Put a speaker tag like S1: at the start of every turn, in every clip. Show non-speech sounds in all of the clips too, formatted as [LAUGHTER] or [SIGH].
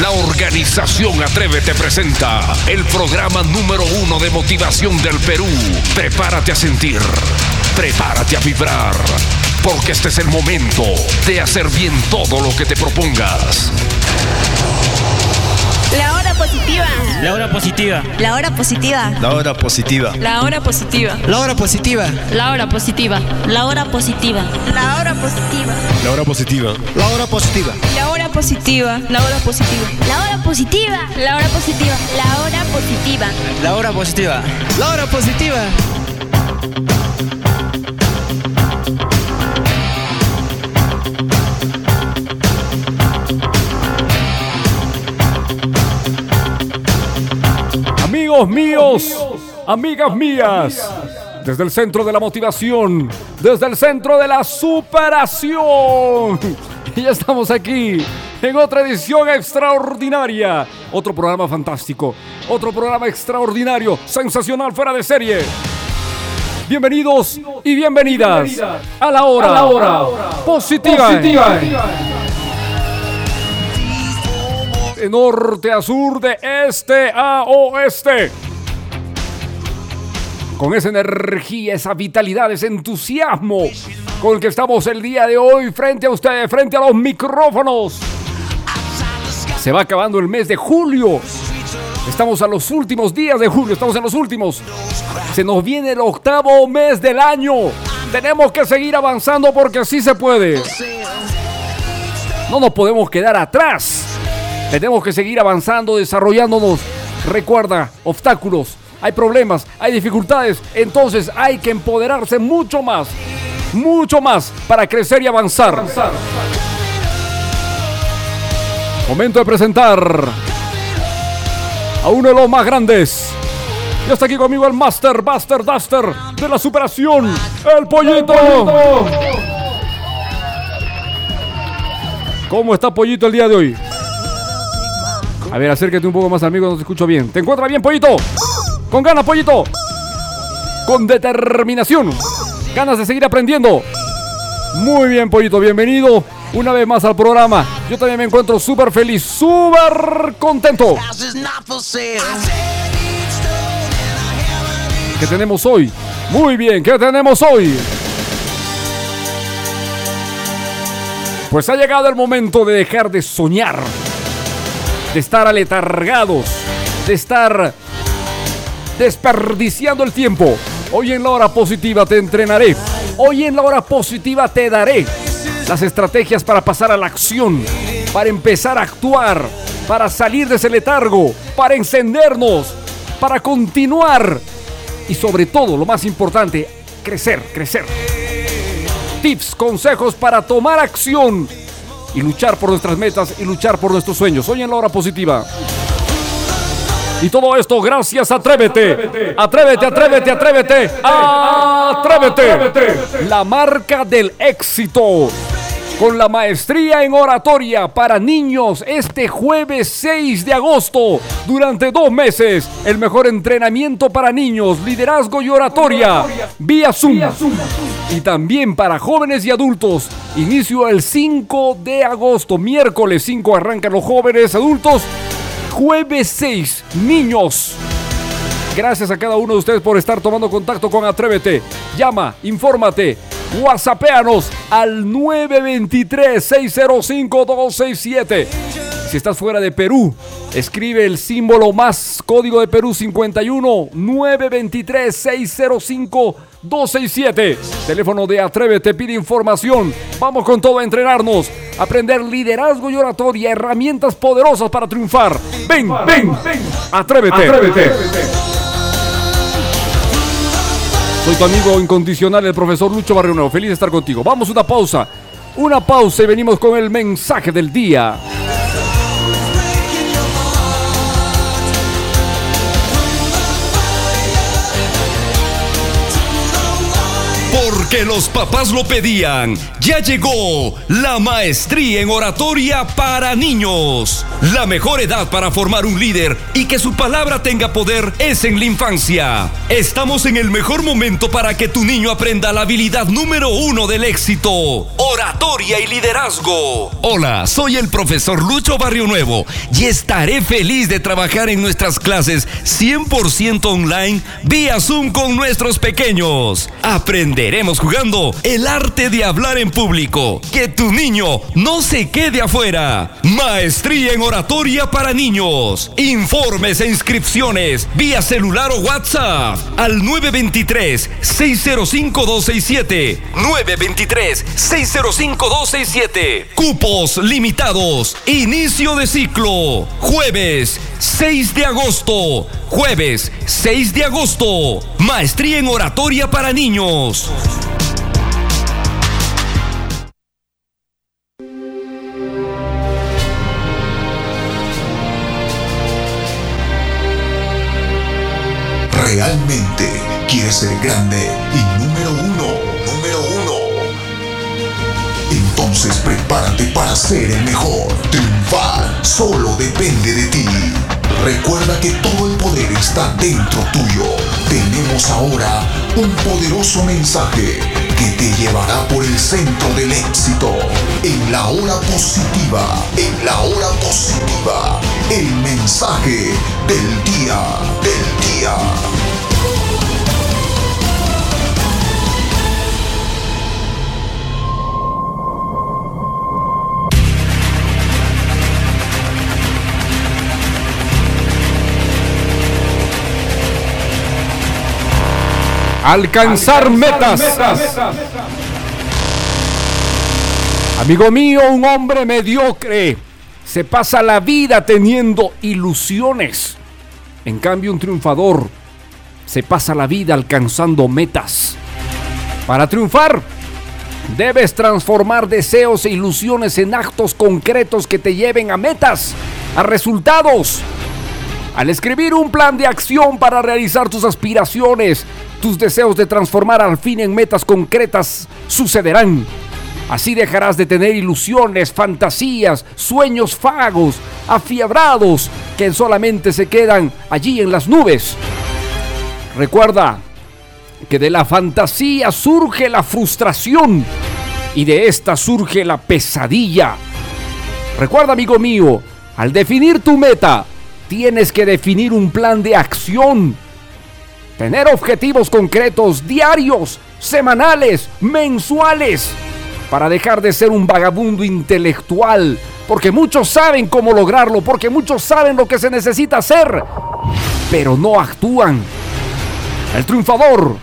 S1: La organización Atrévete presenta el programa número uno de motivación del Perú. Prepárate a sentir, prepárate a vibrar, porque este es el momento de hacer bien todo lo que te propongas.
S2: La hora positiva.
S3: La hora positiva.
S2: La hora positiva.
S4: La hora positiva.
S2: La hora positiva.
S3: La hora positiva.
S2: La hora positiva. La hora positiva. La hora positiva.
S4: La hora positiva.
S3: La hora positiva.
S2: La hora positiva. La hora positiva. La hora positiva. La hora positiva. La hora positiva.
S3: La hora positiva. La hora positiva.
S5: Amigos míos, amigas mías, desde el centro de la motivación, desde el centro de la superación. [LAUGHS] Y ya estamos aquí en otra edición extraordinaria, otro programa fantástico, otro programa extraordinario, sensacional, fuera de serie. Bienvenidos y bienvenidas a la hora, la hora positiva. De norte a sur, de este a oeste. Con esa energía, esa vitalidad, ese entusiasmo con el que estamos el día de hoy frente a ustedes, frente a los micrófonos. Se va acabando el mes de julio. Estamos a los últimos días de julio, estamos en los últimos. Se nos viene el octavo mes del año. Tenemos que seguir avanzando porque así se puede. No nos podemos quedar atrás. Tenemos que seguir avanzando, desarrollándonos. Recuerda, obstáculos, hay problemas, hay dificultades. Entonces hay que empoderarse mucho más, mucho más para crecer y avanzar. Momento de presentar a uno de los más grandes. Ya está aquí conmigo el Master, Buster, Duster de la superación, el pollito. ¿Cómo está Pollito el día de hoy? A ver, acércate un poco más, amigo, no te escucho bien. ¿Te encuentras bien, Pollito? Con ganas, Pollito. Con determinación. Ganas de seguir aprendiendo. Muy bien, Pollito, bienvenido una vez más al programa. Yo también me encuentro súper feliz, súper contento. ¿Qué tenemos hoy? Muy bien, ¿qué tenemos hoy? Pues ha llegado el momento de dejar de soñar, de estar aletargados, de estar desperdiciando el tiempo. Hoy en la hora positiva te entrenaré. Hoy en la hora positiva te daré las estrategias para pasar a la acción, para empezar a actuar, para salir de ese letargo, para encendernos, para continuar y sobre todo, lo más importante, crecer, crecer. Tips, consejos para tomar acción y luchar por nuestras metas y luchar por nuestros sueños. Hoy en la hora positiva. Y todo esto gracias a Atrévete. Atrévete, atrévete, atrévete. Atrévete. La marca del éxito. Con la maestría en oratoria para niños este jueves 6 de agosto. Durante dos meses. El mejor entrenamiento para niños, liderazgo y oratoria. Vía Zoom. Y también para jóvenes y adultos. Inicio el 5 de agosto. Miércoles 5 arrancan los jóvenes adultos jueves 6, niños. Gracias a cada uno de ustedes por estar tomando contacto con Atrévete. Llama, infórmate, whatsappeanos al 923-605-267. Si estás fuera de Perú, escribe el símbolo más código de Perú 51 923 605 267. Teléfono de Atrévete pide información. Vamos con todo a entrenarnos, aprender liderazgo y oratoria, herramientas poderosas para triunfar. Ven, ven, ven. Atrévete. Atrévete. Soy tu amigo incondicional, el profesor Lucho Barrio Nuevo. Feliz de estar contigo. Vamos a una pausa. Una pausa y venimos con el mensaje del día.
S1: Porque los papás lo pedían. Ya llegó la maestría en oratoria para niños. La mejor edad para formar un líder y que su palabra tenga poder es en la infancia. Estamos en el mejor momento para que tu niño aprenda la habilidad número uno del éxito. Oratoria y liderazgo. Hola, soy el profesor Lucho Barrio Nuevo y estaré feliz de trabajar en nuestras clases 100% online vía Zoom con nuestros pequeños. Aprenderemos jugando el arte de hablar en público. Que tu niño no se quede afuera. Maestría en oratoria para niños. Informes e inscripciones vía celular o WhatsApp al 923-605-267. 923-605-267. Cupos limitados. Inicio de ciclo. Jueves 6 de agosto. Jueves 6 de agosto. Maestría en oratoria para niños.
S6: ¿Realmente quieres ser grande y número uno? Número uno. Entonces prepárate para ser el mejor. Triunfar solo depende de ti. Recuerda que todo el poder está dentro tuyo. Tenemos ahora un poderoso mensaje que te llevará por el centro del éxito. En la hora positiva, en la hora positiva, el mensaje del día, del día.
S5: Alcanzar metas. Amigo mío, un hombre mediocre se pasa la vida teniendo ilusiones. En cambio, un triunfador se pasa la vida alcanzando metas. Para triunfar, debes transformar deseos e ilusiones en actos concretos que te lleven a metas, a resultados. Al escribir un plan de acción para realizar tus aspiraciones, tus deseos de transformar al fin en metas concretas sucederán. Así dejarás de tener ilusiones, fantasías, sueños vagos, afiebrados, que solamente se quedan allí en las nubes. Recuerda que de la fantasía surge la frustración y de esta surge la pesadilla. Recuerda, amigo mío, al definir tu meta, tienes que definir un plan de acción. Tener objetivos concretos, diarios, semanales, mensuales, para dejar de ser un vagabundo intelectual, porque muchos saben cómo lograrlo, porque muchos saben lo que se necesita hacer, pero no actúan. El triunfador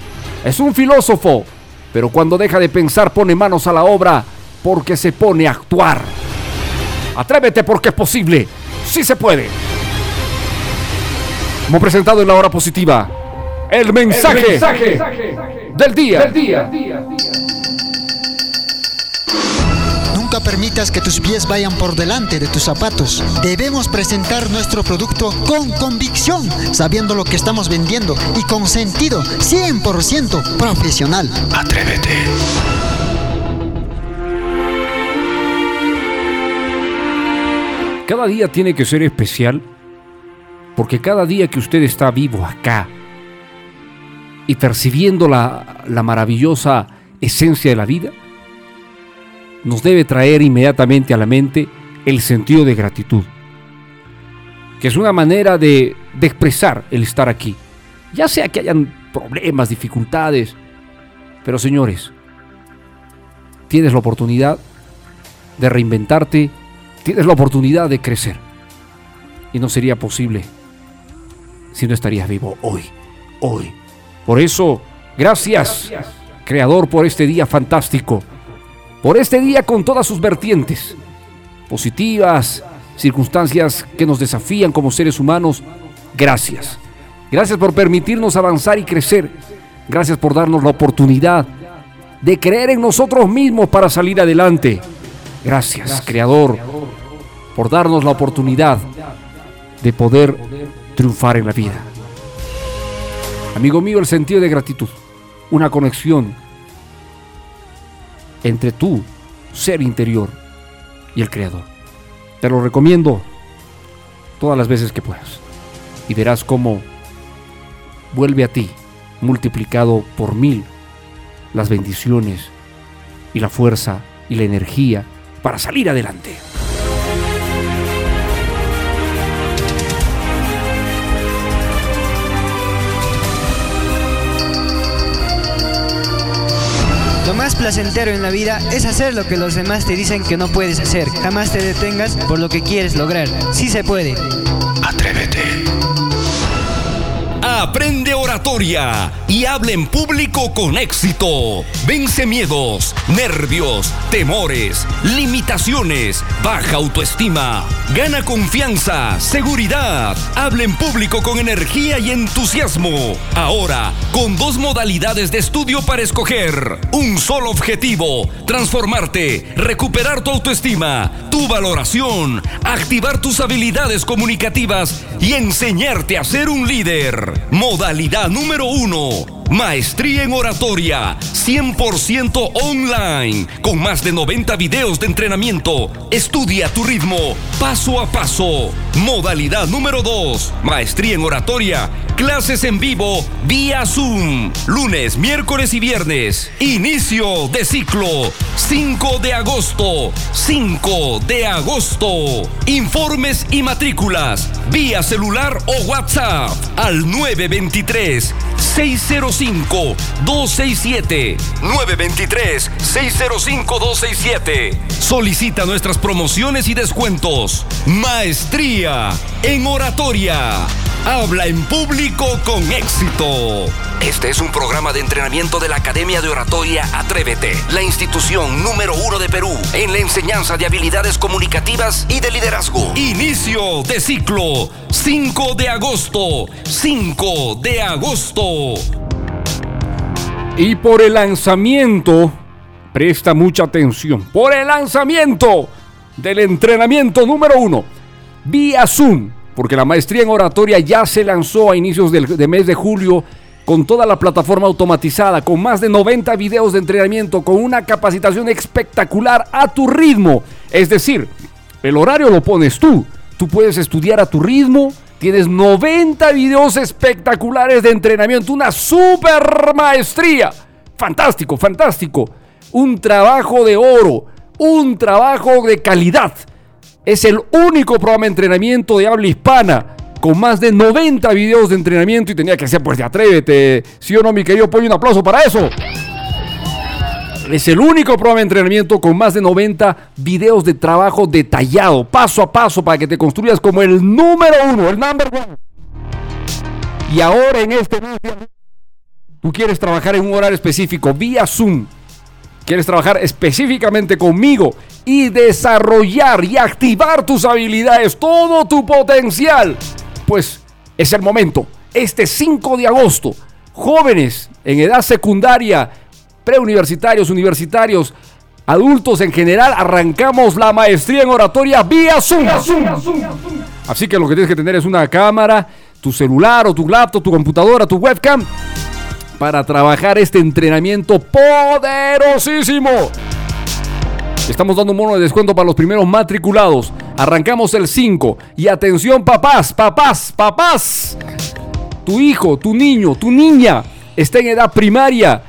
S5: es un filósofo, pero cuando deja de pensar pone manos a la obra porque se pone a actuar. Atrévete porque es posible, sí se puede. Hemos presentado en la hora positiva el mensaje, el mensaje del día. Del día.
S7: Nunca permitas que tus pies vayan por delante de tus zapatos. Debemos presentar nuestro producto con convicción, sabiendo lo que estamos vendiendo y con sentido 100% profesional.
S1: Atrévete.
S5: Cada día tiene que ser especial porque cada día que usted está vivo acá y percibiendo la, maravillosa esencia de la vida, nos debe traer inmediatamente a la mente el sentido de gratitud, que es una manera de, de expresar el estar aquí, ya sea que hayan problemas, dificultades, pero señores, tienes la oportunidad de reinventarte, Tienes la oportunidad de crecer. Y no sería posible si no estarías vivo hoy, hoy. Por eso, gracias, Creador, por este día fantástico. Por este día con todas sus vertientes, positivas, circunstancias que nos desafían como seres humanos. Gracias. Gracias por permitirnos avanzar y crecer. Gracias por darnos la oportunidad de creer en nosotros mismos para salir adelante. Gracias, Creador, por darnos la oportunidad de poder triunfar en la vida. Amigo mío, el sentido de gratitud, una conexión entre tu ser interior y el Creador. Te lo recomiendo todas las veces que puedas y verás cómo vuelve a ti multiplicado por mil las bendiciones y la fuerza y la energía para salir adelante.
S3: Placentero en la vida es hacer lo que los demás te dicen que no puedes hacer. Jamás te detengas por lo que quieres lograr. Sí se puede.
S1: Atrévete. Aprende oratoria y habla en público con éxito. Vence miedos, nervios, temores, limitaciones, baja autoestima. Gana confianza, seguridad. Habla en público con energía y entusiasmo. Ahora, con dos modalidades de estudio para escoger. Un solo objetivo, transformarte, recuperar tu autoestima, tu valoración, activar tus habilidades comunicativas y enseñarte a ser un líder. Modalidad número uno. Maestría en oratoria, 100% online, con más de 90 videos de entrenamiento. Estudia tu ritmo, paso a paso. Modalidad número 2, maestría en oratoria, clases en vivo, vía Zoom, lunes, miércoles y viernes. Inicio de ciclo, 5 de agosto, 5 de agosto. Informes y matrículas, vía celular o WhatsApp al 923 605-267. 923-605-267. Solicita nuestras promociones y descuentos. Maestría en oratoria. Habla en público con éxito. Este es un programa de entrenamiento de la Academia de Oratoria Atrévete, la institución número uno de Perú en la enseñanza de habilidades comunicativas y de liderazgo. Inicio de ciclo 5 de agosto. 5 de agosto.
S5: Y por el lanzamiento, presta mucha atención, por el lanzamiento del entrenamiento número uno, vía Zoom, porque la maestría en oratoria ya se lanzó a inicios del de mes de julio con toda la plataforma automatizada, con más de 90 videos de entrenamiento, con una capacitación espectacular a tu ritmo. Es decir, el horario lo pones tú. Tú puedes estudiar a tu ritmo. Tienes 90 videos espectaculares de entrenamiento, una super maestría. Fantástico, fantástico. Un trabajo de oro, un trabajo de calidad. Es el único programa de entrenamiento de habla hispana con más de 90 videos de entrenamiento y tenía que ser pues de atrévete. ¿Sí o no, mi querido Pollo? Un aplauso para eso. Es el único programa de entrenamiento con más de 90 videos de trabajo detallado, paso a paso, para que te construyas como el número uno, el number one. Y ahora en este tú quieres trabajar en un horario específico, vía Zoom. Quieres trabajar específicamente conmigo y desarrollar y activar tus habilidades, todo tu potencial. Pues es el momento. Este 5 de agosto, jóvenes en edad secundaria, preuniversitarios, universitarios, adultos en general, arrancamos la maestría en oratoria vía Zoom. Así que lo que tienes que tener es una cámara, tu celular o tu laptop, tu computadora, tu webcam para trabajar este entrenamiento poderosísimo. Estamos dando un mono de descuento para los primeros matriculados. Arrancamos el 5. Y atención papás, papás, papás. Tu hijo, tu niño, tu niña está en edad primaria.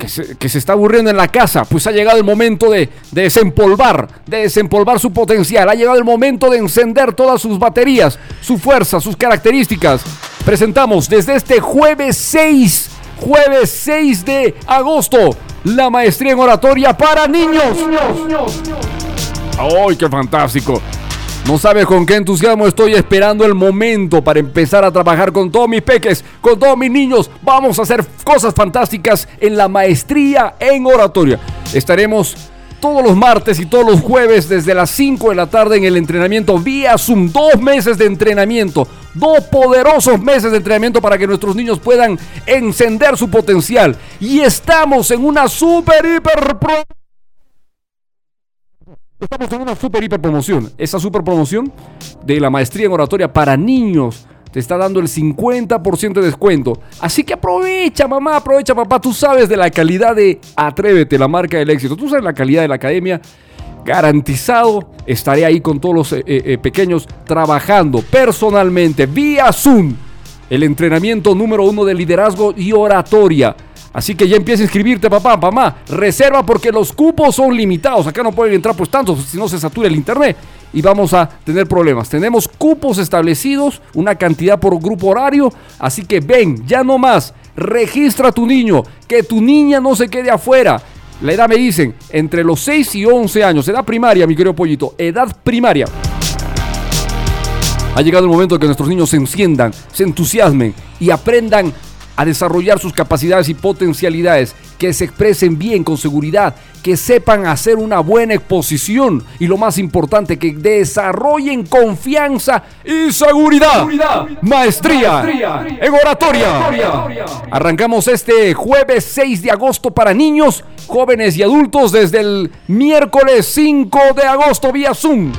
S5: Que se, que se está aburriendo en la casa. Pues ha llegado el momento de, de desempolvar. De desempolvar su potencial. Ha llegado el momento de encender todas sus baterías. Su fuerza, sus características. Presentamos desde este jueves 6 jueves 6 de agosto, la maestría en oratoria para niños. ¡Ay, qué fantástico! No sabes con qué entusiasmo estoy esperando el momento para empezar a trabajar con todos mis peques, con todos mis niños. Vamos a hacer cosas fantásticas en la maestría en oratoria. Estaremos todos los martes y todos los jueves desde las 5 de la tarde en el entrenamiento vía Zoom. Dos meses de entrenamiento, dos poderosos meses de entrenamiento para que nuestros niños puedan encender su potencial. Y estamos en una super hiper pro Estamos en una super hiper promoción. Esa super promoción de la maestría en oratoria para niños te está dando el 50% de descuento. Así que aprovecha, mamá, aprovecha, papá. Tú sabes de la calidad de Atrévete, la marca del éxito. Tú sabes la calidad de la academia. Garantizado, estaré ahí con todos los eh, eh, pequeños trabajando personalmente vía Zoom. El entrenamiento número uno de liderazgo y oratoria Así que ya empieza a inscribirte, papá, mamá. Reserva porque los cupos son limitados. Acá no pueden entrar pues tantos, si no se satura el internet. Y vamos a tener problemas. Tenemos cupos establecidos, una cantidad por grupo horario. Así que ven, ya no más. Registra a tu niño, que tu niña no se quede afuera. La edad me dicen, entre los 6 y 11 años. Edad primaria, mi querido pollito. Edad primaria. Ha llegado el momento de que nuestros niños se enciendan, se entusiasmen y aprendan a desarrollar sus capacidades y potencialidades, que se expresen bien con seguridad, que sepan hacer una buena exposición y lo más importante, que desarrollen confianza y seguridad. Maestría, en oratoria. Arrancamos este jueves 6 de agosto para niños, jóvenes y adultos desde el miércoles 5 de agosto vía Zoom.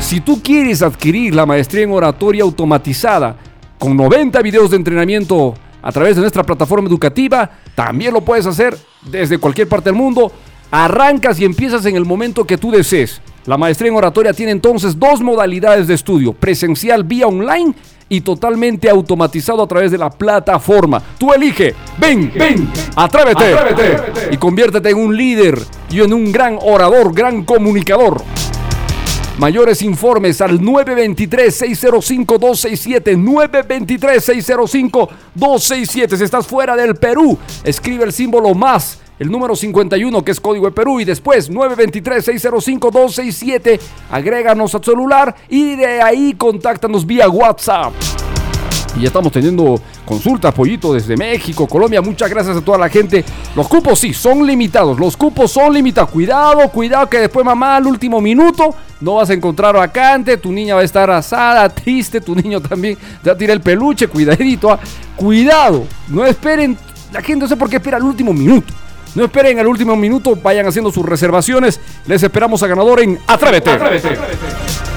S5: Si tú quieres adquirir la maestría en oratoria automatizada con 90 videos de entrenamiento a través de nuestra plataforma educativa. También lo puedes hacer desde cualquier parte del mundo. Arrancas y empiezas en el momento que tú desees. La maestría en oratoria tiene entonces dos modalidades de estudio, presencial vía online y totalmente automatizado a través de la plataforma. Tú elige, ven, ven, atrévete, atrévete. y conviértete en un líder y en un gran orador, gran comunicador. Mayores informes al 923-605-267. 923-605-267. Si estás fuera del Perú, escribe el símbolo más, el número 51 que es código de Perú y después 923-605-267. Agréganos a celular y de ahí contáctanos vía WhatsApp. Y ya estamos teniendo consultas, pollito, desde México, Colombia. Muchas gracias a toda la gente. Los cupos sí, son limitados. Los cupos son limitados. Cuidado, cuidado que después mamá al último minuto no vas a encontrar vacante. Tu niña va a estar asada, triste. Tu niño también te va el peluche. Cuidadito. Ah. Cuidado. No esperen. La gente no sé por qué espera al último minuto. No esperen al último minuto. Vayan haciendo sus reservaciones. Les esperamos a ganador en Atrévete. Atrévete.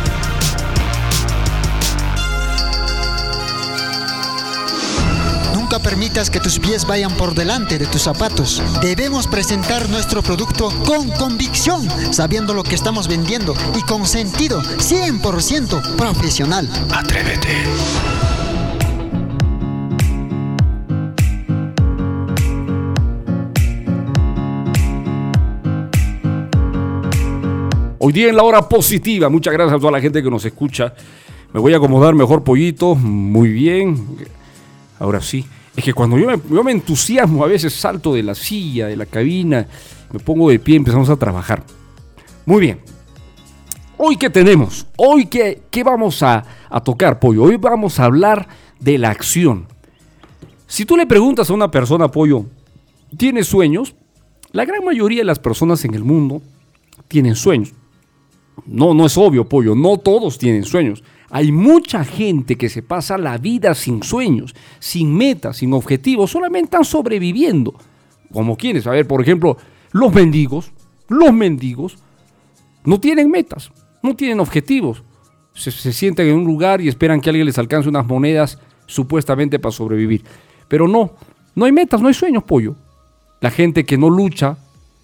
S7: Permitas que tus pies vayan por delante de tus zapatos. Debemos presentar nuestro producto con convicción, sabiendo lo que estamos vendiendo y con sentido 100% profesional.
S1: Atrévete.
S5: Hoy día en la hora positiva, muchas gracias a toda la gente que nos escucha. Me voy a acomodar mejor pollito, muy bien. Ahora sí. Es que cuando yo me, entusiasmo, a veces salto de la silla, de la cabina, me pongo de pie y empezamos a trabajar. Muy bien. Hoy qué tenemos? Hoy qué, qué vamos a, tocar, Pollo. Hoy vamos a hablar de la acción. Si tú le preguntas a una persona, Pollo, ¿tiene sueños? La gran mayoría de las personas en el mundo tienen sueños. No, no es obvio, Pollo. No todos tienen sueños. Hay mucha gente que se pasa la vida sin sueños, sin metas, sin objetivos, solamente están sobreviviendo. Como quienes, a ver, por ejemplo, los mendigos, los mendigos no tienen metas, no tienen objetivos. Se, se en un lugar y esperan que alguien les alcance unas monedas supuestamente para sobrevivir. Pero no, no hay metas, no hay sueños, pollo. La gente que no lucha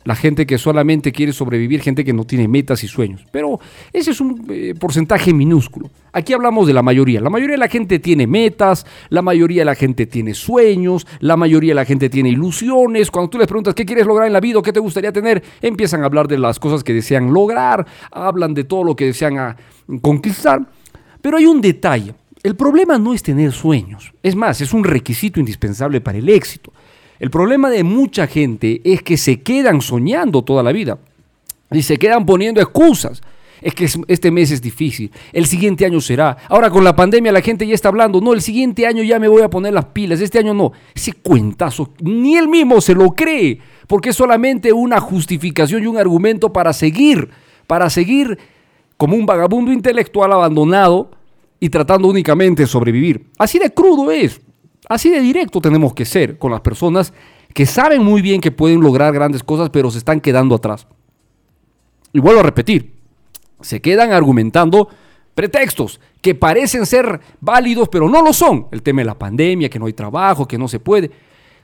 S5: la gente que solamente quiere sobrevivir, gente que no tiene metas y sueños. Pero ese es un eh, porcentaje minúsculo. Aquí hablamos de la mayoría. La mayoría de la gente tiene metas, la mayoría de la gente tiene sueños, la mayoría de la gente tiene ilusiones. Cuando tú les preguntas qué quieres lograr en la vida o qué te gustaría tener, empiezan a hablar de las cosas que desean lograr, hablan de todo lo que desean ah, conquistar. Pero hay un detalle. El problema no es tener sueños. Es más, es un requisito indispensable para el éxito. El problema de mucha gente es que se quedan soñando toda la vida. Y se quedan poniendo excusas. Es que es- este mes es difícil, el siguiente año será. Ahora con la pandemia la gente ya está hablando, no, el siguiente año ya me voy a poner las pilas, este año no. Ese cuentazo, ni él mismo se lo cree, porque es solamente una justificación y un argumento para seguir, para seguir como un vagabundo intelectual abandonado y tratando únicamente de sobrevivir. Así de crudo es, así de directo tenemos que ser con las personas que saben muy bien que pueden lograr grandes cosas, pero se están quedando atrás. Y vuelvo a repetir, se quedan argumentando pretextos que parecen ser válidos, pero no lo son. El tema de la pandemia, que no hay trabajo, que no se puede.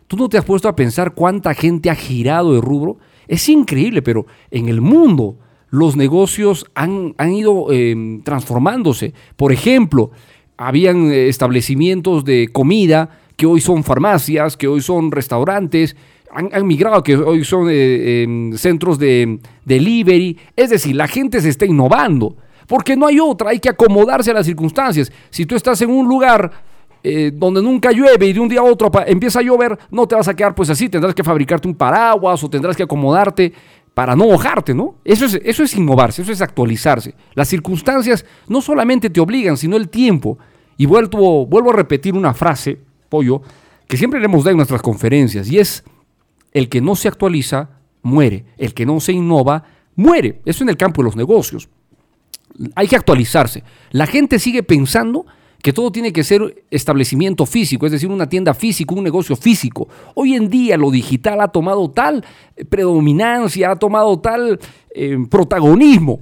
S5: ¿Tú no te has puesto a pensar cuánta gente ha girado de rubro? Es increíble, pero en el mundo los negocios han, han ido eh, transformándose. Por ejemplo, habían eh, establecimientos de comida que hoy son farmacias, que hoy son restaurantes, han, migrado, que hoy son eh, em, centros de delivery. Es decir, la gente se está innovando, porque no hay otra, hay que acomodarse a las circunstancias. Si tú estás en un lugar eh, donde nunca llueve y de un día a otro empieza a llover, no te vas a quedar pues así, tendrás que fabricarte un paraguas o tendrás que acomodarte para no mojarte, ¿no? Eso es, eso es innovarse, eso es actualizarse. Las circunstancias no solamente te obligan, sino el tiempo. Y vuelvo, vuelvo a repetir una frase, pollo, que siempre le hemos dado en nuestras conferencias, y es, el que no se actualiza, muere. El que no se innova, muere. Eso en el campo de los negocios hay que actualizarse. La gente sigue pensando que todo tiene que ser establecimiento físico, es decir, una tienda física, un negocio físico. Hoy en día lo digital ha tomado tal eh, predominancia, ha tomado tal eh, protagonismo,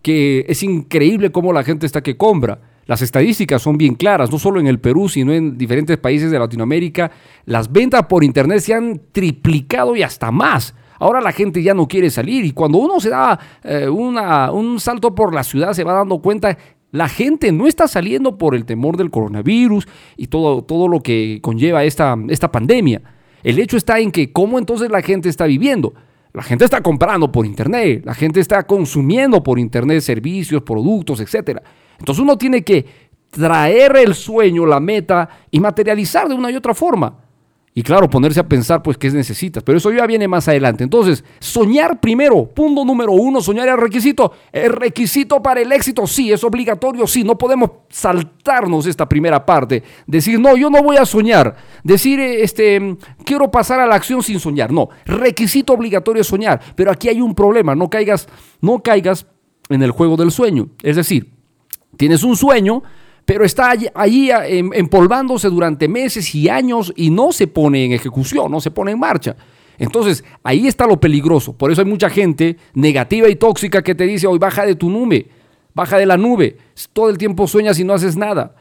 S5: que es increíble cómo la gente está que compra. Las estadísticas son bien claras, no solo en el Perú, sino en diferentes países de Latinoamérica. Las ventas por Internet se han triplicado y hasta más. Ahora la gente ya no quiere salir y cuando uno se da eh, una- un salto por la ciudad se va dando cuenta, la gente no está saliendo por el temor del coronavirus y todo, todo lo que conlleva esta, esta pandemia. El hecho está en que cómo entonces la gente está viviendo. La gente está comprando por internet, la gente está consumiendo por internet servicios, productos, etc. Entonces uno tiene que traer el sueño, la meta y materializar de una y otra forma. Y claro, ponerse a pensar, pues, qué necesitas. Pero eso ya viene más adelante. Entonces, soñar primero. Punto número uno, soñar es requisito. ¿Es requisito para el éxito? Sí, es obligatorio, sí. No podemos saltarnos esta primera parte. Decir, no, yo no voy a soñar. Decir, eh, este, quiero pasar a la acción sin soñar. No, requisito obligatorio es soñar. Pero aquí hay un problema. No caigas, no caigas en el juego del sueño. Es decir, tienes un sueño, pero está allí, allí, em, empolvándose durante meses y años y no se pone en ejecución, no se pone en marcha. Entonces, ahí está lo peligroso. Por eso hay mucha gente negativa y tóxica que te dice, hoy baja de tu nube, baja de la nube. Todo el tiempo sueñas y no haces nada.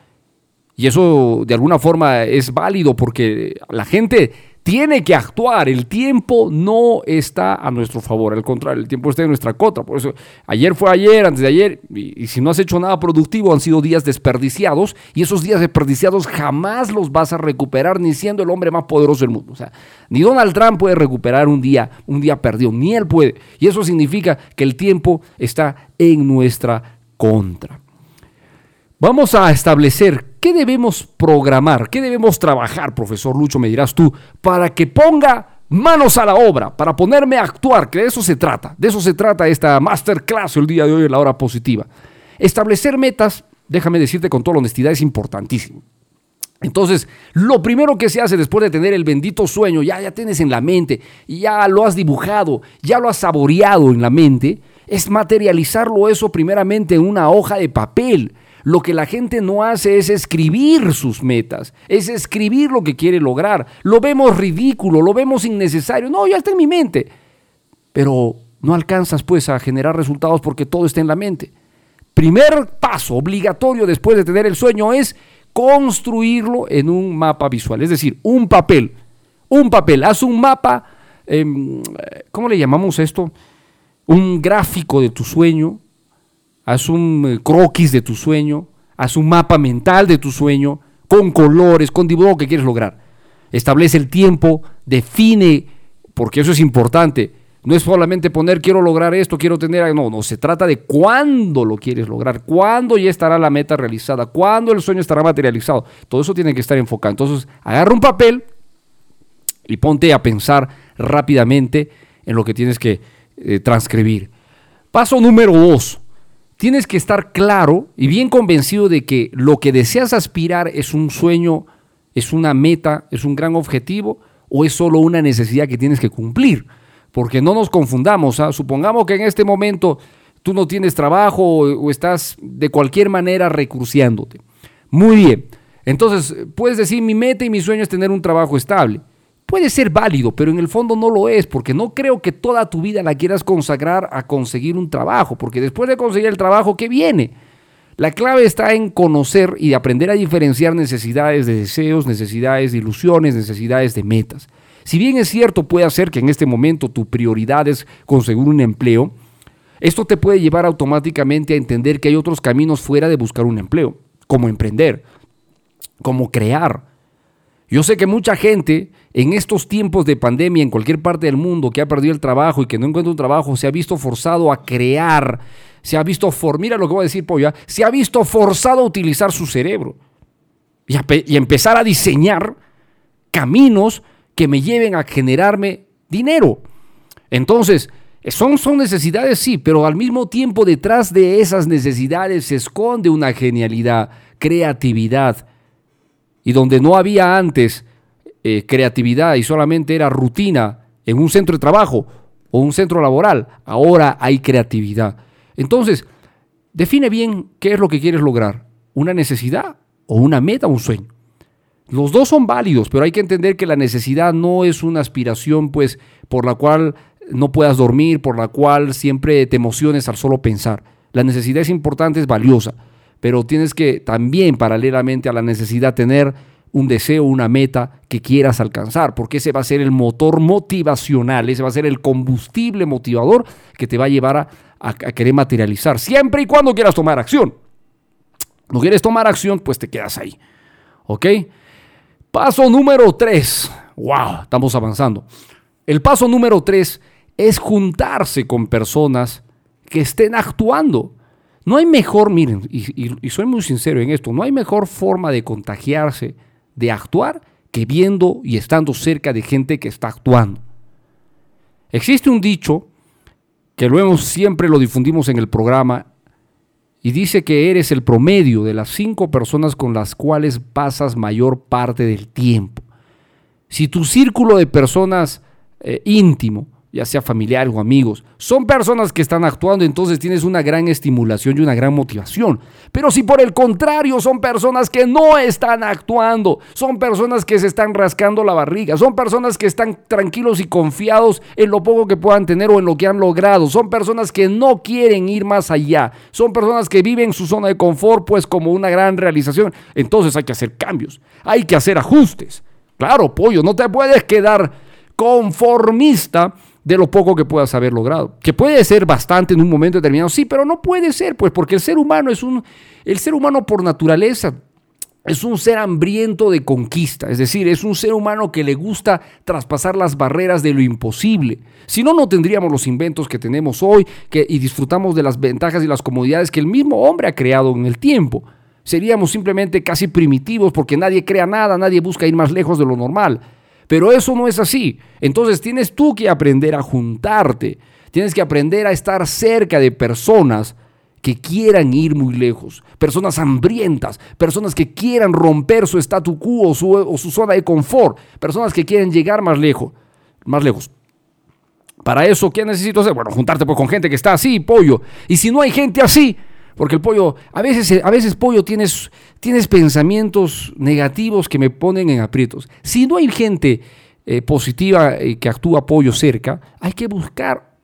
S5: Y eso de alguna forma es válido porque la gente tiene que actuar. El tiempo no está a nuestro favor. Al contrario, el tiempo está en nuestra contra. Por eso, ayer fue ayer, antes de ayer. Y, si no has hecho nada productivo, han sido días desperdiciados. Y esos días desperdiciados jamás los vas a recuperar, ni siendo el hombre más poderoso del mundo. O sea, ni Donald Trump puede recuperar un día, un día perdido, ni él puede. Y eso significa que el tiempo está en nuestra contra. Vamos a establecer qué debemos programar, qué debemos trabajar, profesor Lucho, me dirás tú, para que ponga manos a la obra, para ponerme a actuar, que de eso se trata, de eso se trata esta masterclass el día de hoy en la hora positiva. Establecer metas, déjame decirte con toda honestidad, es importantísimo. Entonces, lo primero que se hace después de tener el bendito sueño, ya, ya tienes en la mente, ya lo has dibujado, ya lo has saboreado en la mente, es materializarlo eso primeramente en una hoja de papel. Lo que la gente no hace es escribir sus metas, es escribir lo que quiere lograr. Lo vemos ridículo, lo vemos innecesario. No, ya está en mi mente. Pero no alcanzas pues a generar resultados porque todo está en la mente. Primer paso obligatorio después de tener el sueño es construirlo en un mapa visual, es decir, un papel. Un papel, haz un mapa, eh, ¿cómo le llamamos esto? Un gráfico de tu sueño, haz un eh, croquis de tu sueño, haz un mapa mental de tu sueño, con colores, con dibujo que quieres lograr. Establece el tiempo, define, porque eso es importante. No es solamente poner quiero lograr esto, quiero tener. No, no, se trata de cuándo lo quieres lograr, cuándo ya estará la meta realizada, cuándo el sueño estará materializado. Todo eso tiene que estar enfocado. Entonces, agarra un papel y ponte a pensar rápidamente en lo que tienes que eh, transcribir. Paso número dos. Tienes que estar claro y bien convencido de que lo que deseas aspirar es un sueño, es una meta, es un gran objetivo o es solo una necesidad que tienes que cumplir. Porque no nos confundamos. ¿ah? Supongamos que en este momento tú no tienes trabajo o, estás de cualquier manera recursiándote. Muy bien. Entonces, puedes decir, mi meta y mi sueño es tener un trabajo estable. Puede ser válido, pero en el fondo no lo es, porque no creo que toda tu vida la quieras consagrar a conseguir un trabajo, porque después de conseguir el trabajo, ¿qué viene? La clave está en conocer y aprender a diferenciar necesidades de deseos, necesidades de ilusiones, necesidades de metas. Si bien es cierto, puede ser que en este momento tu prioridad es conseguir un empleo, esto te puede llevar automáticamente a entender que hay otros caminos fuera de buscar un empleo, como emprender, como crear. Yo sé que mucha gente en estos tiempos de pandemia en cualquier parte del mundo que ha perdido el trabajo y que no encuentra un trabajo se ha visto forzado a crear, se ha visto, for, mira lo que voy a decir, Polla, se ha visto forzado a utilizar su cerebro y, y empezar a diseñar caminos que me lleven a generarme dinero. Entonces, son, son necesidades, sí, pero al mismo tiempo detrás de esas necesidades se esconde una genialidad, creatividad, y donde no había antes eh, creatividad y solamente era rutina en un centro de trabajo o un centro laboral, ahora hay creatividad. Entonces, define bien qué es lo que quieres lograr, una necesidad o una meta, un sueño. Los dos son válidos, pero hay que entender que la necesidad no es una aspiración pues por la cual no puedas dormir, por la cual siempre te emociones al solo pensar. La necesidad es importante, es valiosa, pero tienes que también paralelamente a la necesidad tener un deseo, una meta que quieras alcanzar, porque ese va a ser el motor motivacional, ese va a ser el combustible motivador que te va a llevar a, querer materializar, siempre y cuando quieras tomar acción. No quieres tomar acción, pues te quedas ahí. ¿Ok? Paso número 3. ¡Wow! Estamos avanzando. El paso número 3 es juntarse con personas que estén actuando. No hay mejor, miren, y, soy muy sincero en esto, no hay mejor forma de contagiarse, de actuar, que viendo y estando cerca de gente que está actuando. Existe un dicho que luego siempre lo difundimos en el programa y dice que eres el promedio de las cinco personas con las cuales pasas mayor parte del tiempo. Si tu círculo de personas eh, íntimo ya sea familiares o amigos, son personas que están actuando, entonces tienes una gran estimulación y una gran motivación. Pero si por el contrario son personas que no están actuando, son personas que se están rascando la barriga, son personas que están tranquilos y confiados en lo poco que puedan tener o en lo que han logrado, son personas que no quieren ir más allá, son personas que viven su zona de confort pues como una gran realización, entonces hay que hacer cambios, hay que hacer ajustes. Claro, pollo, no te puedes quedar conformista de lo poco que puedas haber logrado. Que puede ser bastante en un momento determinado, sí, pero no puede ser, pues, porque el ser humano es un, el ser humano por naturaleza es un ser hambriento de conquista, es decir, es un ser humano que le gusta traspasar las barreras de lo imposible. Si no, no tendríamos los inventos que tenemos hoy que, y disfrutamos de las ventajas y las comodidades que el mismo hombre ha creado en el tiempo. Seríamos simplemente casi primitivos porque nadie crea nada, nadie busca ir más lejos de lo normal. Pero eso no es así. Entonces tienes tú que aprender a juntarte. Tienes que aprender a estar cerca de personas que quieran ir muy lejos, personas hambrientas, personas que quieran romper su statu quo o su, zona de confort, personas que quieren llegar más lejos, más lejos. Para eso, ¿qué necesito hacer? Bueno, juntarte pues con gente que está así, pollo. Y si no hay gente así, porque el pollo, a veces, a veces pollo tienes, tienes pensamientos negativos que me ponen en aprietos. Si no hay gente eh, positiva eh, que actúa pollo cerca, hay que buscar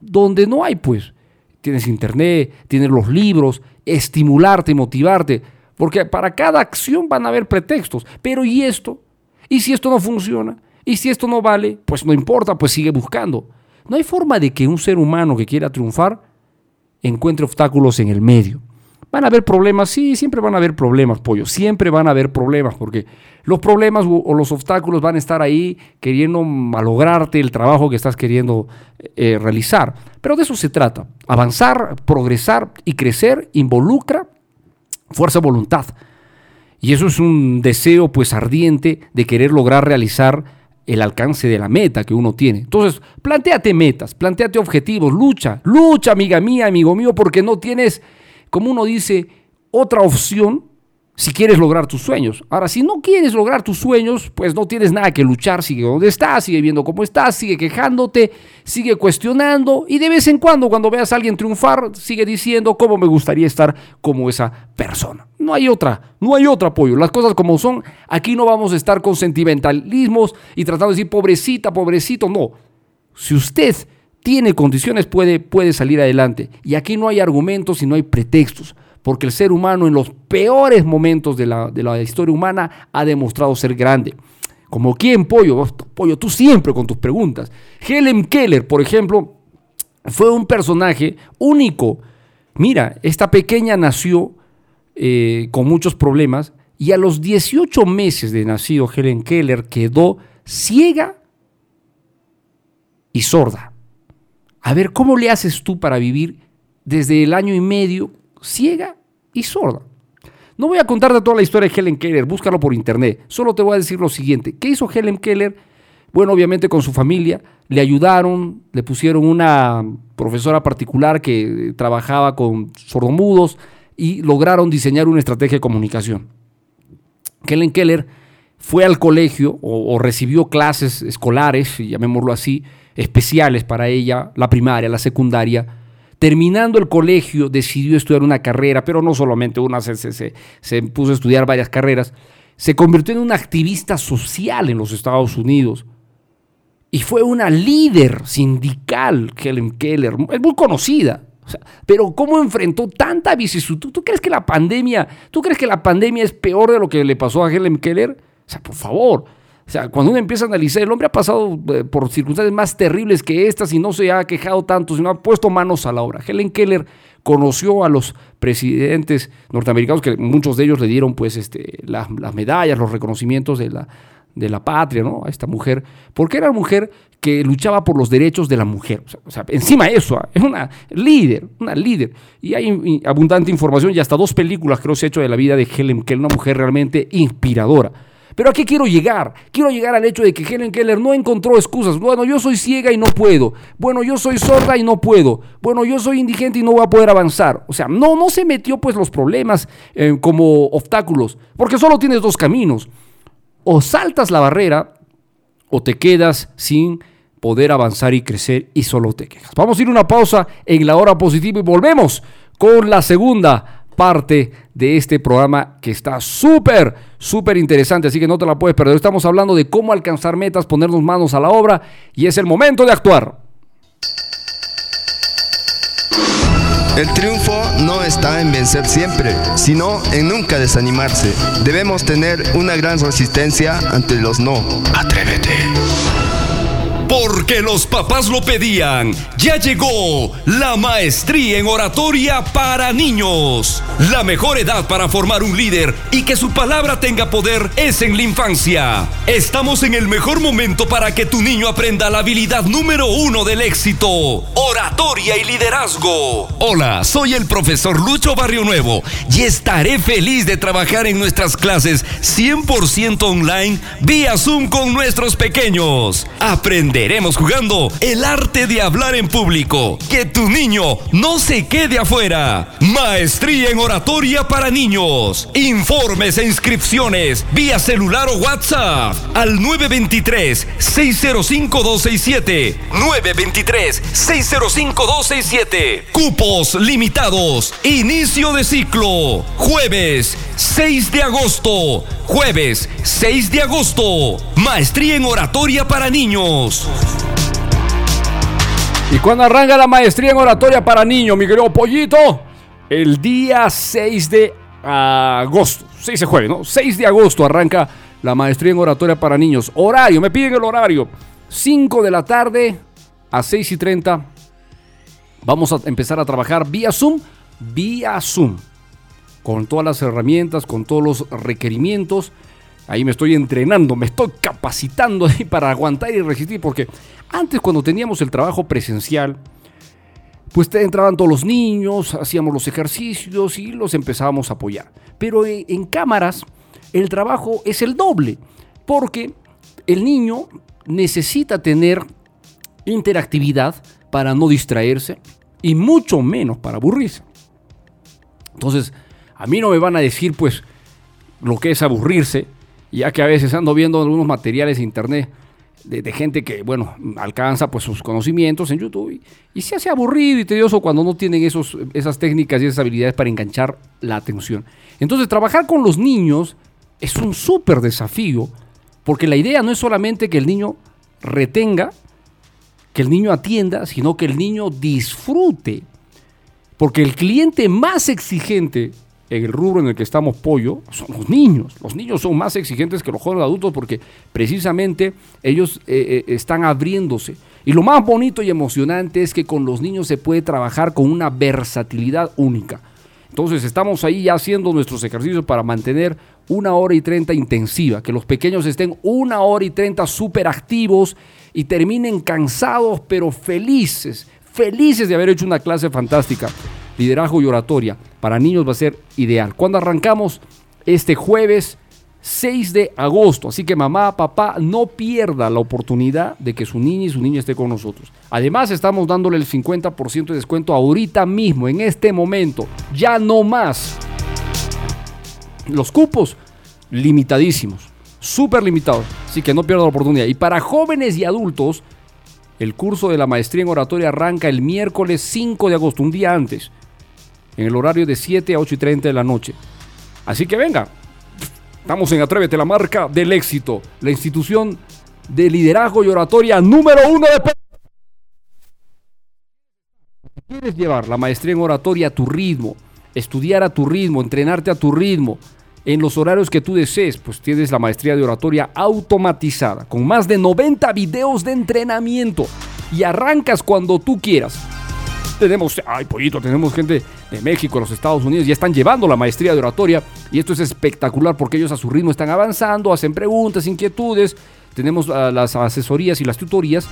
S5: donde no hay, pues. Tienes internet, tienes los libros, estimularte, motivarte. Porque para cada acción van a haber pretextos. Pero ¿y esto? ¿Y si esto no funciona? ¿Y si esto no vale? Pues no importa, pues sigue buscando. No hay forma de que un ser humano que quiera triunfar encuentre obstáculos en el medio. Van a haber problemas, sí, siempre van a haber problemas, pollo, siempre van a haber problemas, porque los problemas o los obstáculos van a estar ahí queriendo malograrte el trabajo que estás queriendo eh, realizar. Pero de eso se trata, avanzar, progresar y crecer involucra fuerza voluntad. Y eso es un deseo pues ardiente de querer lograr realizar el alcance de la meta que uno tiene. Entonces, planteate metas, planteate objetivos, lucha, lucha, amiga mía, amigo mío, porque no tienes, como uno dice, otra opción si quieres lograr tus sueños. Ahora, si no quieres lograr tus sueños, pues no tienes nada que luchar, sigue donde estás, sigue viendo cómo estás, sigue quejándote, sigue cuestionando y de vez en cuando cuando veas a alguien triunfar, sigue diciendo cómo me gustaría estar como esa persona. No hay otra, no hay otro apoyo. Las cosas como son, aquí no vamos a estar con sentimentalismos y tratando de decir pobrecita, pobrecito, no. Si usted tiene condiciones puede, puede salir adelante. Y aquí no hay argumentos y no hay pretextos porque el ser humano en los peores momentos de la, historia humana ha demostrado ser grande. Como quién, Pollo, Pollo, tú siempre con tus preguntas. Helen Keller, por ejemplo, fue un personaje único. Mira, esta pequeña nació eh, con muchos problemas y a los 18 meses de nacido Helen Keller quedó ciega y sorda. A ver, ¿cómo le haces tú para vivir desde el año y medio ciega y sorda. No voy a contarte toda la historia de Helen Keller, búscalo por internet. Solo te voy a decir lo siguiente. ¿Qué hizo Helen Keller? Bueno, obviamente con su familia, le ayudaron, le pusieron una profesora particular que trabajaba con sordomudos y lograron diseñar una estrategia de comunicación. Helen Keller fue al colegio o, o recibió clases escolares, llamémoslo así, especiales para ella, la primaria, la secundaria, Terminando el colegio, decidió estudiar una carrera, pero no solamente una, se, se, puso a estudiar varias carreras. Se convirtió en una activista social en los Estados Unidos y fue una líder sindical, Helen Keller, es muy conocida. pero ¿cómo enfrentó tanta vicisitud? ¿Tú crees que la pandemia, tú crees que la pandemia es peor de lo que le pasó a Helen Keller? O sea, por favor, o sea, cuando uno empieza a analizar, el hombre ha pasado eh, por circunstancias más terribles que estas y no se ha quejado tanto, sino ha puesto manos a la obra. Helen Keller conoció a los presidentes norteamericanos, que muchos de ellos le dieron pues este, las, medallas, los reconocimientos de la, de la patria, ¿no? A esta mujer, porque era una mujer que luchaba por los derechos de la mujer. O sea, encima de eso, ¿ah? es una líder, una líder. Y hay abundante información y hasta dos películas creo se ha hecho de la vida de Helen Keller, una mujer realmente inspiradora. Pero ¿a qué quiero llegar? Quiero llegar al hecho de que Helen Keller no encontró excusas. Bueno, yo soy ciega y no puedo. Bueno, yo soy sorda y no puedo. Bueno, yo soy indigente y no voy a poder avanzar. O sea, no, no se metió pues los problemas eh, como obstáculos, porque solo tienes dos caminos. O saltas la barrera o te quedas sin poder avanzar y crecer y solo te quejas. Vamos a ir a una pausa en la hora positiva y volvemos con la segunda parte de este programa que está súper, súper interesante, así que no te la puedes perder. Estamos hablando de cómo alcanzar metas, ponernos manos a la obra y es el momento de actuar.
S8: El triunfo no está en vencer siempre, sino en nunca desanimarse. Debemos tener una gran resistencia ante los no.
S1: Atrévete. Porque los papás lo pedían, ya llegó la maestría en oratoria para niños. La mejor edad para formar un líder y que su palabra tenga poder es en la infancia. Estamos en el mejor momento para que tu niño aprenda la habilidad número uno del éxito, oratoria y liderazgo. Hola, soy el profesor Lucho Barrio Nuevo y estaré feliz de trabajar en nuestras clases 100% online vía Zoom con nuestros pequeños. Aprende Aprenderemos jugando el arte de hablar en público. Que tu niño no se quede afuera. Maestría en oratoria para niños. Informes e inscripciones vía celular o WhatsApp al 923-605-267. 923-605-267. Cupos limitados. Inicio de ciclo. Jueves 6 de agosto. Jueves 6 de agosto. Maestría en oratoria para niños.
S5: ¿Y cuando arranca la maestría en oratoria para niños, mi querido pollito? El día 6 de agosto. 6 de jueves, ¿no? 6 de agosto arranca la maestría en oratoria para niños. Horario, me piden el horario. 5 de la tarde a 6 y 30. Vamos a empezar a trabajar vía Zoom. Vía Zoom con todas las herramientas, con todos los requerimientos. Ahí me estoy entrenando, me estoy capacitando [LAUGHS] ahí para aguantar y resistir, porque antes cuando teníamos el trabajo presencial, pues entraban todos los niños, hacíamos los ejercicios y los empezábamos a apoyar. Pero en cámaras el trabajo es el doble, porque el niño necesita tener interactividad para no distraerse y mucho menos para aburrirse. Entonces, a mí no me van a decir pues lo que es aburrirse, ya que a veces ando viendo algunos materiales en internet de, gente que, bueno, alcanza pues sus conocimientos en YouTube y, se hace aburrido y tedioso cuando no tienen esos, esas técnicas y esas habilidades para enganchar la atención. Entonces, trabajar con los niños es un súper desafío, porque la idea no es solamente que el niño retenga, que el niño atienda, sino que el niño disfrute. Porque el cliente más exigente en el rubro en el que estamos pollo son los niños. Los niños son más exigentes que los jóvenes adultos porque precisamente ellos eh, eh, están abriéndose. Y lo más bonito y emocionante es que con los niños se puede trabajar con una versatilidad única. Entonces estamos ahí ya haciendo nuestros ejercicios para mantener una hora y treinta intensiva, que los pequeños estén una hora y treinta súper activos y terminen cansados pero felices, felices de haber hecho una clase fantástica liderazgo y oratoria para niños va a ser ideal. Cuando arrancamos este jueves 6 de agosto, así que mamá, papá, no pierda la oportunidad de que su niña y su niña esté con nosotros. Además, estamos dándole el 50% de descuento ahorita mismo, en este momento, ya no más. Los cupos limitadísimos, súper limitados, así que no pierda la oportunidad. Y para jóvenes y adultos, el curso de la maestría en oratoria arranca el miércoles 5 de agosto, un día antes en el horario de 7 a 8 y 30 de la noche. Así que venga, estamos en Atrévete, la marca del éxito, la institución de liderazgo y oratoria número uno de quieres llevar la maestría en oratoria a tu ritmo, estudiar a tu ritmo, entrenarte a tu ritmo, en los horarios que tú desees, pues tienes la maestría de oratoria automatizada, con más de 90 videos de entrenamiento y arrancas cuando tú quieras. Tenemos, ay pollito, tenemos gente de México, los Estados Unidos, ya están llevando la maestría de oratoria y esto es espectacular porque ellos a su ritmo están avanzando, hacen preguntas, inquietudes, tenemos ah, las asesorías y las tutorías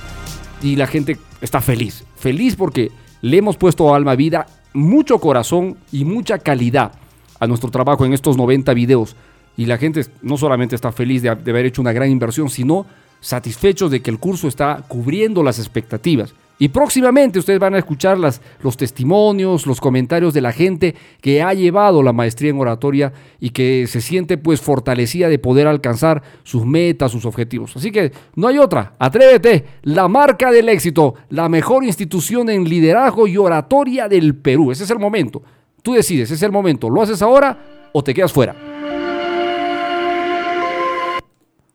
S5: y la gente está feliz, feliz porque le hemos puesto alma, vida, mucho corazón y mucha calidad a nuestro trabajo en estos 90 videos y la gente no solamente está feliz de, de haber hecho una gran inversión, sino satisfechos de que el curso está cubriendo las expectativas. Y próximamente ustedes van a escuchar las, los testimonios, los comentarios de la gente que ha llevado la maestría en oratoria y que se siente pues fortalecida de poder alcanzar sus metas, sus objetivos. Así que no hay otra, atrévete, la marca del éxito, la mejor institución en liderazgo y oratoria del Perú. Ese es el momento. Tú decides, ese es el momento. ¿Lo haces ahora o te quedas fuera?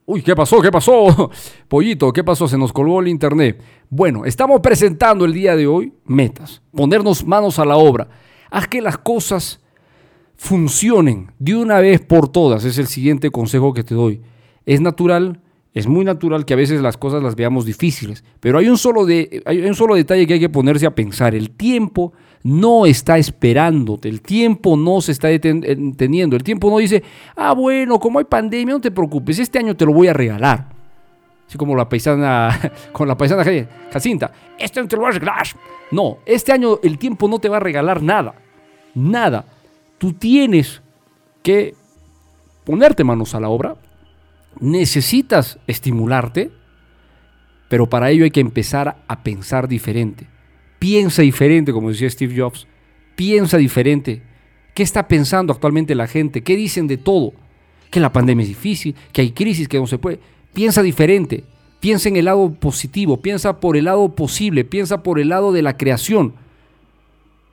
S5: Uy, ¿qué pasó? ¿Qué pasó? [LAUGHS] Pollito, ¿qué pasó? Se nos colgó el internet. Bueno, estamos presentando el día de hoy metas, ponernos manos a la obra. Haz que las cosas funcionen de una vez por todas. Es el siguiente consejo que te doy. Es natural, es muy natural que a veces las cosas las veamos difíciles, pero hay un solo, de, hay un solo detalle que hay que ponerse a pensar. El tiempo no está esperándote, el tiempo no se está deteniendo, el tiempo no dice, ah, bueno, como hay pandemia, no te preocupes, este año te lo voy a regalar. Así como la paisana, [LAUGHS] con la paisana Jacinta, este año te lo voy a regalar. No, este año el tiempo no te va a regalar nada, nada. Tú tienes que ponerte manos a la obra, necesitas estimularte, pero para ello hay que empezar a pensar diferente piensa diferente, como decía Steve Jobs, piensa diferente. ¿Qué está pensando actualmente la gente? ¿Qué dicen de todo? Que la pandemia es difícil, que hay crisis, que no se puede. Piensa diferente, piensa en el lado positivo, piensa por el lado posible, piensa por el lado de la creación.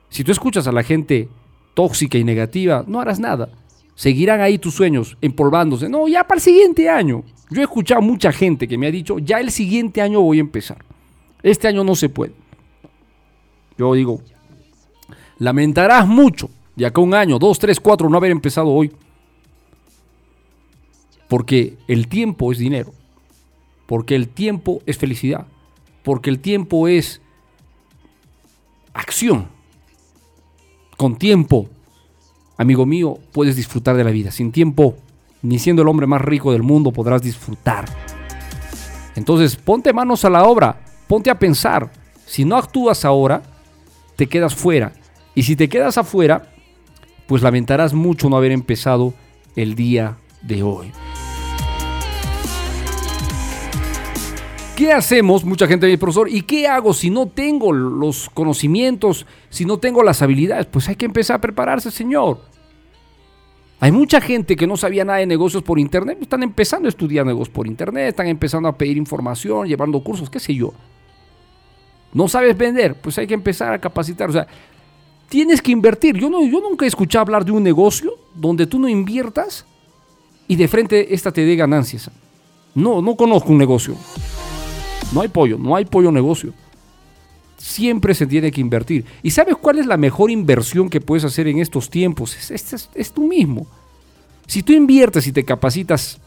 S5: Si tú escuchas a la gente tóxica y negativa, no harás nada. Seguirán ahí tus sueños empolvándose. No, ya para el siguiente año. Yo he escuchado mucha gente que me ha dicho, ya el siguiente año voy a empezar. Este año no se puede. Yo digo, lamentarás mucho de acá un año, dos, tres, cuatro, no haber empezado hoy. Porque el tiempo es dinero. Porque el tiempo es felicidad. Porque el tiempo es acción. Con tiempo, amigo mío, puedes disfrutar de la vida. Sin tiempo, ni siendo el hombre más rico del mundo, podrás disfrutar. Entonces, ponte manos a la obra. Ponte a pensar. Si no actúas ahora, te quedas fuera. Y si te quedas afuera, pues lamentarás mucho no haber empezado el día de hoy. ¿Qué hacemos? Mucha gente dice, profesor, ¿y qué hago si no tengo los conocimientos, si no tengo las habilidades? Pues hay que empezar a prepararse, señor. Hay mucha gente que no sabía nada de negocios por internet, están empezando a estudiar negocios por internet, están empezando a pedir información, llevando cursos, qué sé yo. No sabes vender, pues hay que empezar a capacitar. O sea, tienes que invertir. Yo, no, yo nunca he escuchado hablar de un negocio donde tú no inviertas y de frente esta te dé ganancias. No, no conozco un negocio. No hay pollo, no hay pollo negocio. Siempre se tiene que invertir. ¿Y sabes cuál es la mejor inversión que puedes hacer en estos tiempos? Es, tú mismo. Si tú inviertes y te capacitas,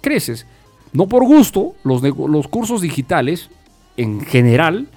S5: creces. No por gusto, los, los cursos digitales, en general,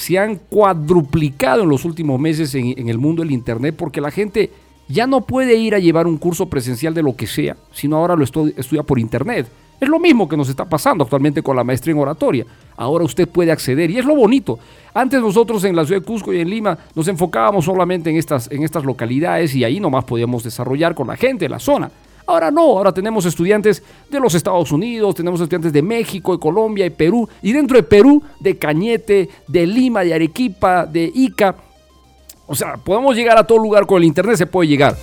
S5: se han cuadruplicado en los últimos meses en, el mundo del Internet porque la gente ya no puede ir a llevar un curso presencial de lo que sea, sino ahora lo estudia por Internet. Es lo mismo que nos está pasando actualmente con la maestría en oratoria. Ahora usted puede acceder y es lo bonito. Antes nosotros en la ciudad de Cusco y en Lima nos enfocábamos solamente en estas, en estas localidades y ahí nomás podíamos desarrollar con la gente de la zona. Ahora no, ahora tenemos estudiantes de los Estados Unidos, tenemos estudiantes de México, de Colombia, y Perú, y dentro de Perú, de Cañete, de Lima, de Arequipa, de Ica. O sea, podemos llegar a todo lugar con el Internet, se puede llegar.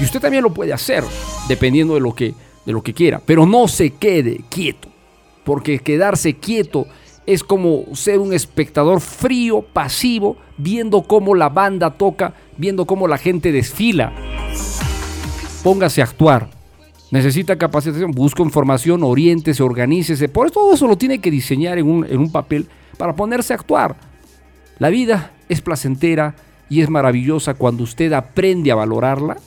S5: Y usted también lo puede hacer, dependiendo de lo que, de lo que quiera. Pero no se quede quieto, porque quedarse quieto es como ser un espectador frío, pasivo, viendo cómo la banda toca, viendo cómo la gente desfila. Póngase a actuar, necesita capacitación, busca información, oriéntese, organícese. Por eso todo eso lo tiene que diseñar en un, en un papel para ponerse a actuar. La vida es placentera y es maravillosa cuando usted aprende a valorarla,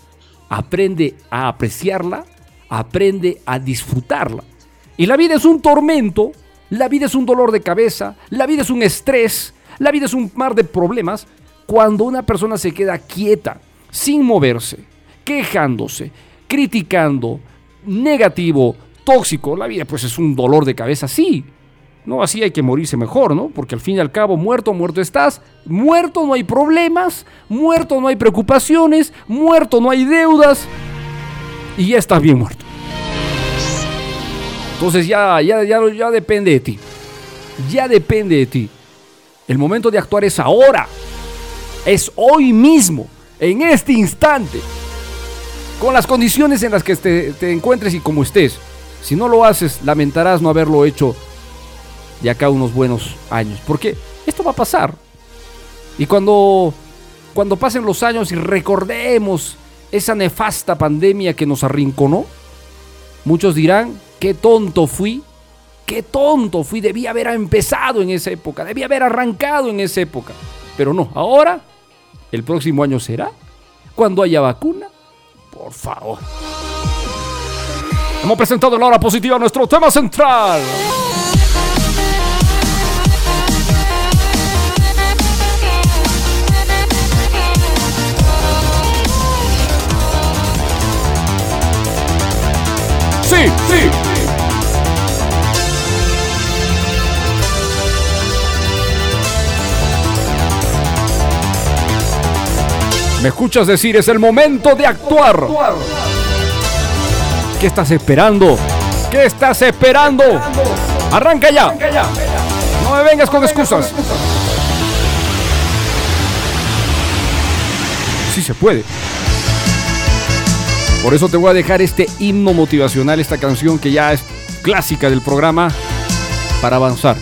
S5: aprende a apreciarla, aprende a disfrutarla. Y la vida es un tormento, la vida es un dolor de cabeza, la vida es un estrés, la vida es un mar de problemas cuando una persona se queda quieta, sin moverse, quejándose, criticando, negativo, tóxico, la vida pues es un dolor de cabeza, sí. No, así hay que morirse mejor, ¿no? Porque al fin y al cabo, muerto, muerto estás. Muerto no hay problemas, muerto no hay preocupaciones, muerto no hay deudas. Y ya estás bien muerto. Entonces ya, ya, ya, ya depende de ti. Ya depende de ti. El momento de actuar es ahora. Es hoy mismo, en este instante con las condiciones en las que te, encuentres y como estés. Si no lo haces, lamentarás no haberlo hecho de acá unos buenos años. Porque esto va a pasar. Y cuando, cuando pasen los años y recordemos esa nefasta pandemia que nos arrinconó, muchos dirán, qué tonto fui, qué tonto fui, debía haber empezado en esa época, debía haber arrancado en esa época. Pero no, ahora, el próximo año será, cuando haya vacuna, por favor. Hemos presentado la hora positiva nuestro tema central. Sí, sí. ¿Me escuchas decir? Es el momento de actuar. ¿Qué estás esperando? ¿Qué estás esperando? Arranca ya. No me vengas con excusas. Sí se puede. Por eso te voy a dejar este himno motivacional, esta canción que ya es clásica del programa, para avanzar.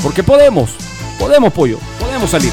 S5: Porque podemos, podemos pollo, podemos salir.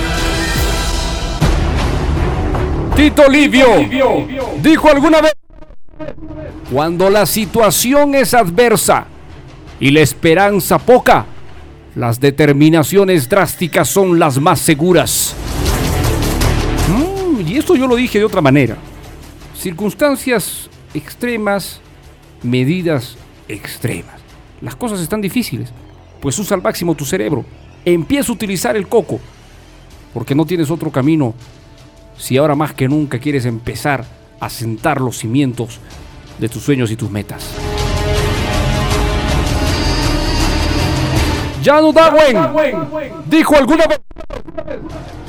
S5: Livio dijo alguna vez, cuando la situación es adversa y la esperanza poca, las determinaciones drásticas son las más seguras. Mm, y esto yo lo dije de otra manera. Circunstancias extremas, medidas extremas. Las cosas están difíciles, pues usa al máximo tu cerebro. Empieza a utilizar el coco, porque no tienes otro camino si ahora más que nunca quieres empezar a sentar los cimientos de tus sueños y tus metas. Janu Darwin dijo alguna vez,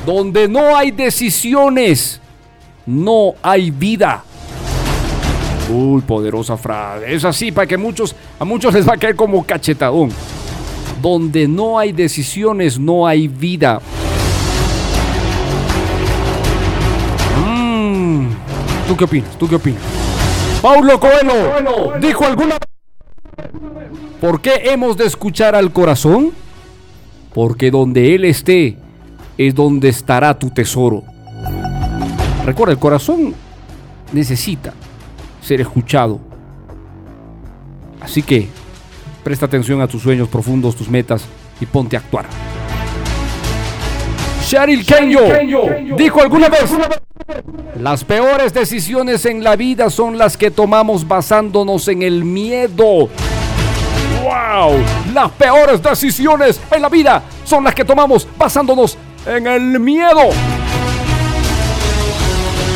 S5: donde no hay decisiones, no hay vida. Uy, poderosa frase. Es así para que muchos, a muchos les va a caer como cachetadón. Donde no hay decisiones, no hay vida. ¿Tú qué opinas? ¿Tú qué opinas? Paulo Coelho dijo alguna ¿Por qué hemos de escuchar al corazón? Porque donde Él esté es donde estará tu tesoro. Recuerda, el corazón necesita ser escuchado. Así que presta atención a tus sueños profundos, tus metas y ponte a actuar. Cheryl Kenyo dijo alguna vez, las peores decisiones en la vida son las que tomamos basándonos en el miedo. ¡Wow! Las peores decisiones en la vida son las que tomamos basándonos en el miedo.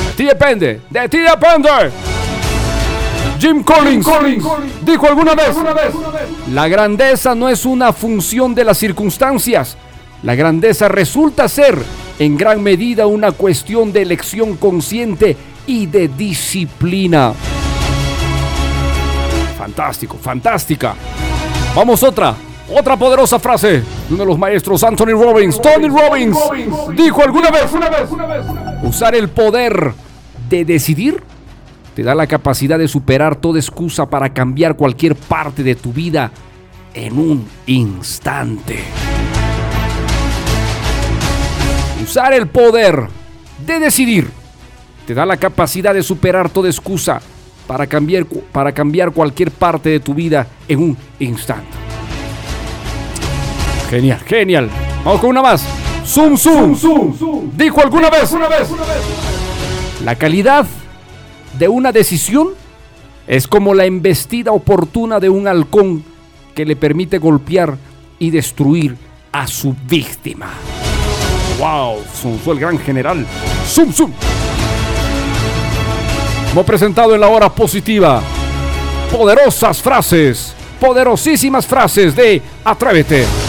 S5: De ti depende, de ti depende. Jim Collins, dijo alguna vez, la grandeza no es una función de las circunstancias. La grandeza resulta ser en gran medida una cuestión de elección consciente y de disciplina. Fantástico, fantástica. Vamos otra, otra poderosa frase de uno de los maestros, Anthony Robbins. Tony Robbins dijo alguna vez, usar el poder de decidir te da la capacidad de superar toda excusa para cambiar cualquier parte de tu vida en un instante. Usar el poder de decidir te da la capacidad de superar toda excusa para cambiar, para cambiar cualquier parte de tu vida en un instante. Genial, genial. Vamos con una más. Zoom, zoom. Dijo alguna vez. La calidad de una decisión es como la embestida oportuna de un halcón que le permite golpear y destruir a su víctima. ¡Wow! Fue el gran general. ¡Zum, zum! Hemos presentado en la hora positiva poderosas frases, poderosísimas frases de Atrévete.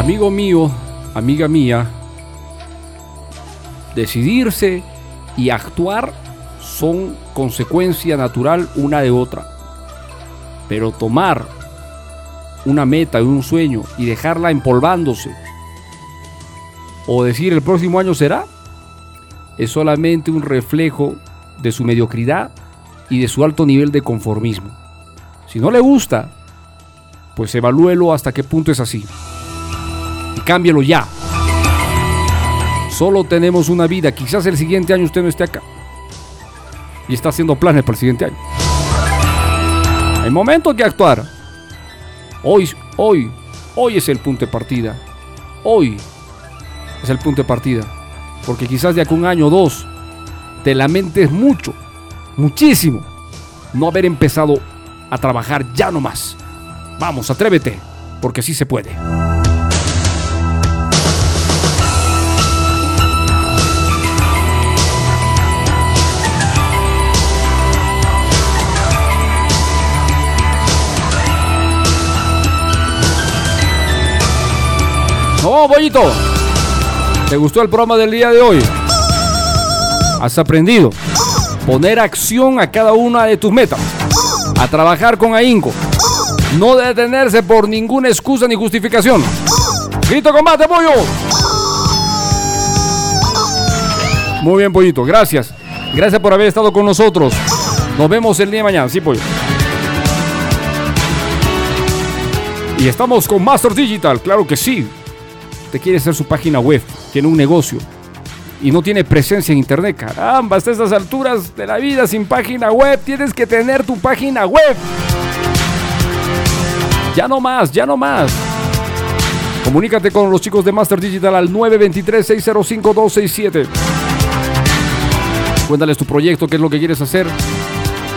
S5: Amigo mío, amiga mía, decidirse y actuar son consecuencia natural una de otra. Pero tomar una meta y un sueño y dejarla empolvándose o decir el próximo año será, es solamente un reflejo de su mediocridad y de su alto nivel de conformismo. Si no le gusta, pues evalúelo hasta qué punto es así. Cámbielo ya. Solo tenemos una vida. Quizás el siguiente año usted no esté acá. Y está haciendo planes para el siguiente año. Hay momento que actuar. Hoy, hoy, hoy es el punto de partida. Hoy es el punto de partida. Porque quizás de acá un año o dos te lamentes mucho, muchísimo, no haber empezado a trabajar ya nomás. Vamos, atrévete, porque sí se puede. No, bollito. ¿Te gustó el programa del día de hoy? ¿Has aprendido? Poner acción a cada una de tus metas. A trabajar con ahínco. No detenerse por ninguna excusa ni justificación. Grito combate, pollo. Muy bien, pollito. Gracias. Gracias por haber estado con nosotros. Nos vemos el día de mañana. Sí, pollo. Y estamos con Master Digital, claro que sí. Te quiere hacer su página web, tiene un negocio y no tiene presencia en internet. Caramba, hasta estas alturas de la vida sin página web, tienes que tener tu página web. Ya no más, ya no más. Comunícate con los chicos de Master Digital al 923-605-267. Cuéntales tu proyecto, qué es lo que quieres hacer,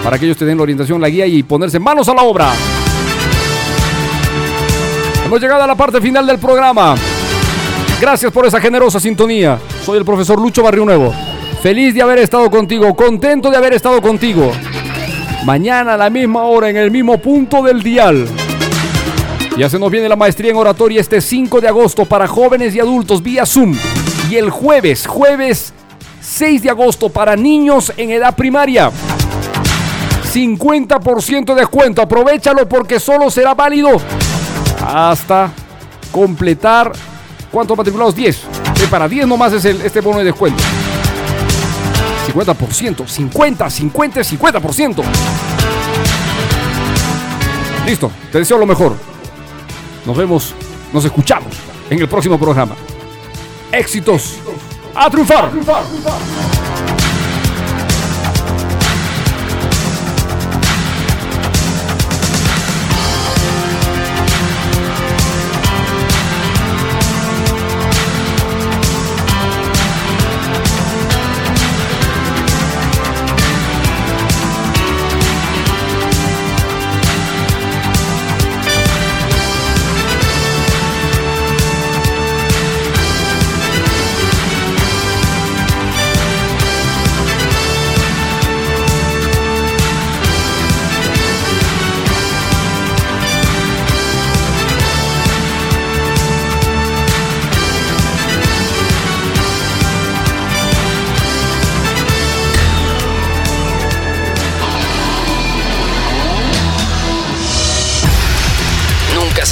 S5: para que ellos te den la orientación, la guía y ponerse manos a la obra. Hemos llegado a la parte final del programa. Gracias por esa generosa sintonía. Soy el profesor Lucho Barrio Nuevo. Feliz de haber estado contigo, contento de haber estado contigo. Mañana a la misma hora, en el mismo punto del dial. Ya se nos viene la maestría en oratoria este 5 de agosto para jóvenes y adultos vía Zoom. Y el jueves, jueves 6 de agosto para niños en edad primaria. 50% de descuento. Aprovechalo porque solo será válido hasta completar. ¿Cuántos matriculados? 10. Eh, para 10 nomás es el, este bono de descuento. 50%, 50, 50, 50%. Listo, te deseo lo mejor. Nos vemos, nos escuchamos en el próximo programa. Éxitos. A triunfar.
S9: Nunca